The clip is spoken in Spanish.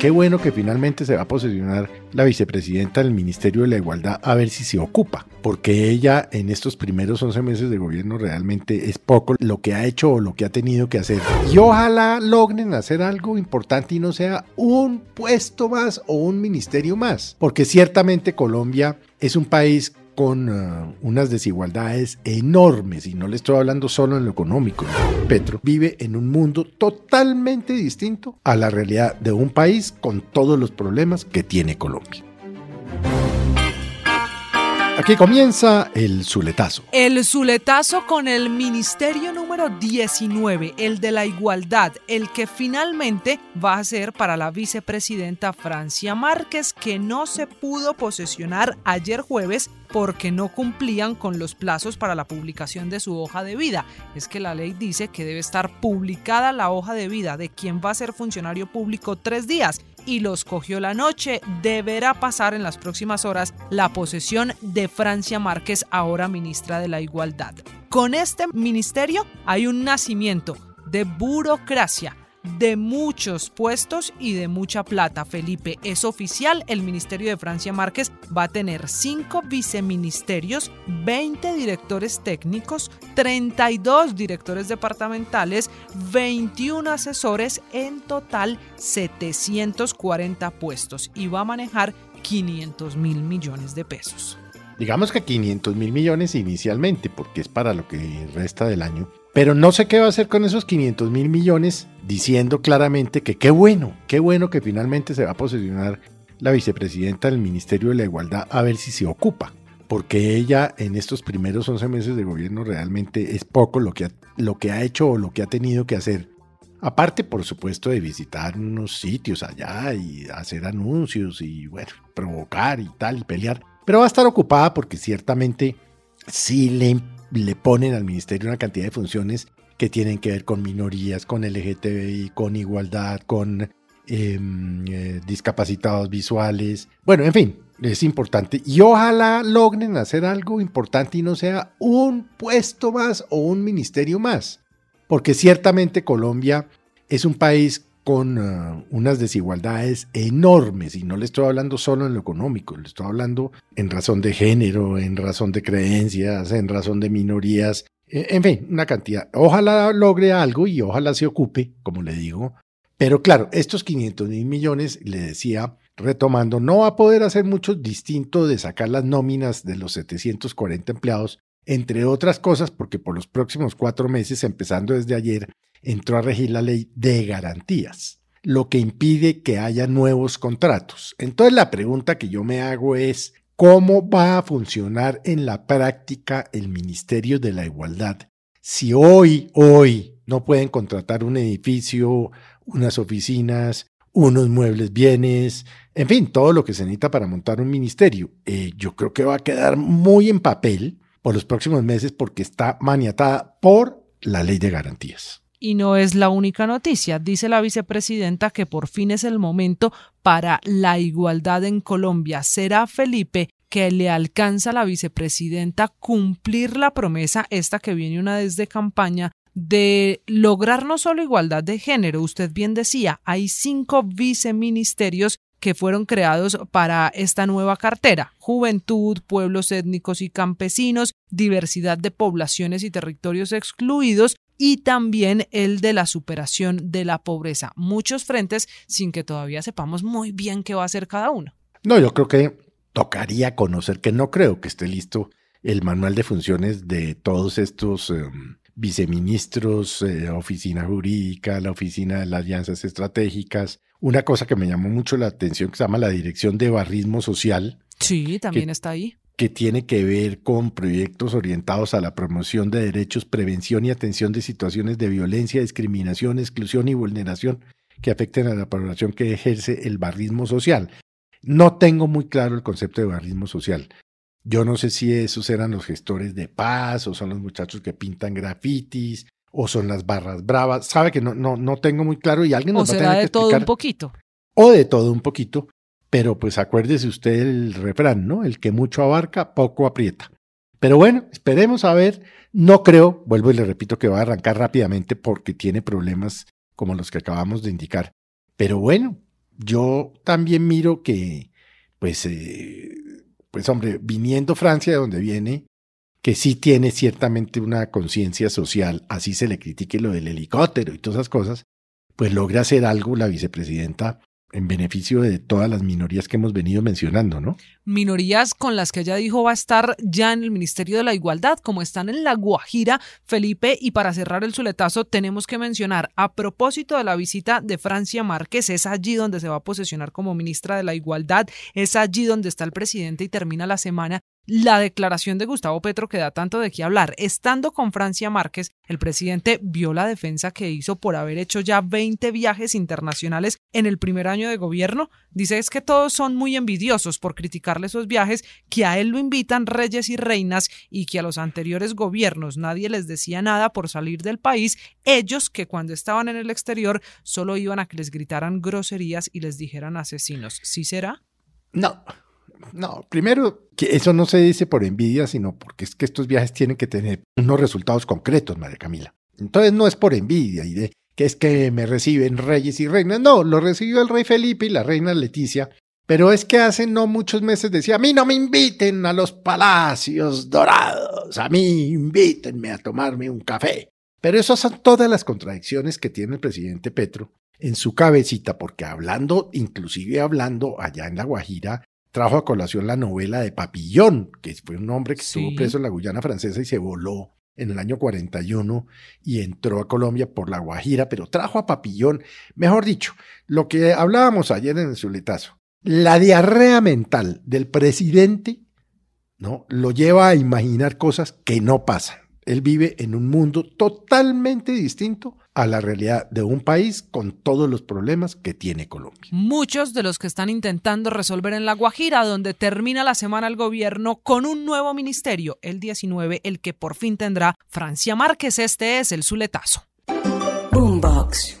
qué bueno que finalmente se va a posicionar la vicepresidenta del Ministerio de la Igualdad a ver si se ocupa, porque ella en estos primeros 11 meses de gobierno realmente es poco lo que ha hecho o lo que ha tenido que hacer. Y ojalá logren hacer algo importante y no sea un puesto más o un ministerio más, porque ciertamente Colombia es un país con uh, unas desigualdades enormes, y no le estoy hablando solo en lo económico. Petro vive en un mundo totalmente distinto a la realidad de un país con todos los problemas que tiene Colombia. Aquí comienza el Zuletazo. El Zuletazo con el Ministerio número 19, el de la Igualdad, el que finalmente va a ser para la vicepresidenta Francia Márquez, que no se pudo posesionar ayer jueves porque no cumplían con los plazos para la publicación de su hoja de vida. Es que la ley dice que debe estar publicada la hoja de vida de quien va a ser funcionario público tres días y los cogió la noche. Deberá pasar en las próximas horas la posesión de Francia Márquez, ahora ministra de la Igualdad. Con este ministerio hay un nacimiento de burocracia de muchos puestos y de mucha plata, Felipe. Es oficial, el Ministerio de Francia Márquez va a tener 5 viceministerios, 20 directores técnicos, 32 directores departamentales, 21 asesores, en total 740 puestos y va a manejar 500 mil millones de pesos. Digamos que 500 mil millones inicialmente, porque es para lo que resta del año pero no sé qué va a hacer con esos 500 mil millones, diciendo claramente que qué bueno, qué bueno que finalmente se va a posicionar la vicepresidenta del Ministerio de la Igualdad a ver si se ocupa. Porque ella en estos primeros 11 meses de gobierno realmente es poco lo que, ha, lo que ha hecho o lo que ha tenido que hacer. Aparte, por supuesto, de visitar unos sitios allá y hacer anuncios y, bueno, provocar y tal y pelear. Pero va a estar ocupada porque ciertamente sí le le ponen al ministerio una cantidad de funciones que tienen que ver con minorías, con LGTBI, con igualdad, con em, eh, discapacitados visuales. Bueno, en fin, es importante. Y ojalá logren hacer algo importante y no sea un puesto más o un ministerio más. Porque ciertamente Colombia es un país con uh, unas desigualdades enormes, y no le estoy hablando solo en lo económico, le estoy hablando en razón de género, en razón de creencias, en razón de minorías, e, en fin, una cantidad. Ojalá logre algo y ojalá se ocupe, como le digo. Pero claro, estos 500 mil millones, le decía, retomando, no va a poder hacer mucho distinto de sacar las nóminas de los 740 empleados, entre otras cosas porque por los próximos cuatro meses, empezando desde ayer, entró a regir la ley de garantías, lo que impide que haya nuevos contratos. Entonces la pregunta que yo me hago es, ¿cómo va a funcionar en la práctica el Ministerio de la Igualdad si hoy, hoy no pueden contratar un edificio, unas oficinas, unos muebles, bienes, en fin, todo lo que se necesita para montar un ministerio? Eh, yo creo que va a quedar muy en papel por los próximos meses porque está maniatada por la ley de garantías. Y no es la única noticia. Dice la vicepresidenta que por fin es el momento para la igualdad en Colombia. Será Felipe que le alcanza a la vicepresidenta cumplir la promesa, esta que viene una desde campaña, de lograr no solo igualdad de género, usted bien decía, hay cinco viceministerios que fueron creados para esta nueva cartera. Juventud, pueblos étnicos y campesinos, diversidad de poblaciones y territorios excluidos y también el de la superación de la pobreza. Muchos frentes sin que todavía sepamos muy bien qué va a hacer cada uno. No, yo creo que tocaría conocer, que no creo que esté listo el manual de funciones de todos estos em, viceministros, eh, oficina jurídica, la oficina de las alianzas estratégicas. Una cosa que me llamó mucho la atención que se llama la Dirección de Barrismo Social. Sí, también está ahí que tiene que ver con proyectos orientados a la promoción de derechos, prevención y atención de situaciones de violencia, discriminación, exclusión y vulneración que afecten a la población que ejerce el barrismo social. No tengo muy claro el concepto de barrismo social. Yo no sé si esos eran los gestores de paz o son los muchachos que pintan grafitis o son las barras bravas. Sabe que no, no, no tengo muy claro y alguien nos o va a tener de que todo un poquito. O de todo un poquito. Pero pues acuérdese usted el refrán, ¿no? El que mucho abarca, poco aprieta. Pero bueno, esperemos a ver. No creo, vuelvo y le repito, que va a arrancar rápidamente porque tiene problemas como los que acabamos de indicar. Pero bueno, yo también miro que, pues, eh, pues hombre, viniendo Francia de donde viene, que sí tiene ciertamente una conciencia social, así se le critique lo del helicóptero y todas esas cosas, pues logra hacer algo la vicepresidenta en beneficio de todas las minorías que hemos venido mencionando, ¿no? Minorías con las que ella dijo va a estar ya en el Ministerio de la Igualdad, como están en La Guajira, Felipe, y para cerrar el suletazo tenemos que mencionar, a propósito de la visita de Francia Márquez, es allí donde se va a posesionar como ministra de la Igualdad, es allí donde está el presidente y termina la semana la declaración de Gustavo Petro que da tanto de qué hablar. Estando con Francia Márquez, el presidente vio la defensa que hizo por haber hecho ya 20 viajes internacionales en el primer año de gobierno. Dice es que todos son muy envidiosos por esos viajes, que a él lo invitan reyes y reinas y que a los anteriores gobiernos nadie les decía nada por salir del país, ellos que cuando estaban en el exterior solo iban a que les gritaran groserías y les dijeran asesinos. ¿Sí será? No, no, primero, que eso no se dice por envidia, sino porque es que estos viajes tienen que tener unos resultados concretos, María Camila. Entonces no es por envidia y de que es que me reciben reyes y reinas. No, lo recibió el rey Felipe y la reina Leticia. Pero es que hace no muchos meses decía, a mí no me inviten a los palacios dorados, a mí invítenme a tomarme un café. Pero esas son todas las contradicciones que tiene el presidente Petro en su cabecita, porque hablando, inclusive hablando allá en La Guajira, trajo a colación la novela de Papillón, que fue un hombre que estuvo preso en la Guyana francesa y se voló en el año 41 y entró a Colombia por la Guajira, pero trajo a Papillón, mejor dicho, lo que hablábamos ayer en el suletazo, la diarrea mental del presidente, ¿no? Lo lleva a imaginar cosas que no pasan. Él vive en un mundo totalmente distinto a la realidad de un país con todos los problemas que tiene Colombia. Muchos de los que están intentando resolver en La Guajira, donde termina la semana el gobierno con un nuevo ministerio, el 19, el que por fin tendrá Francia Márquez. Este es el Zuletazo. Boombox.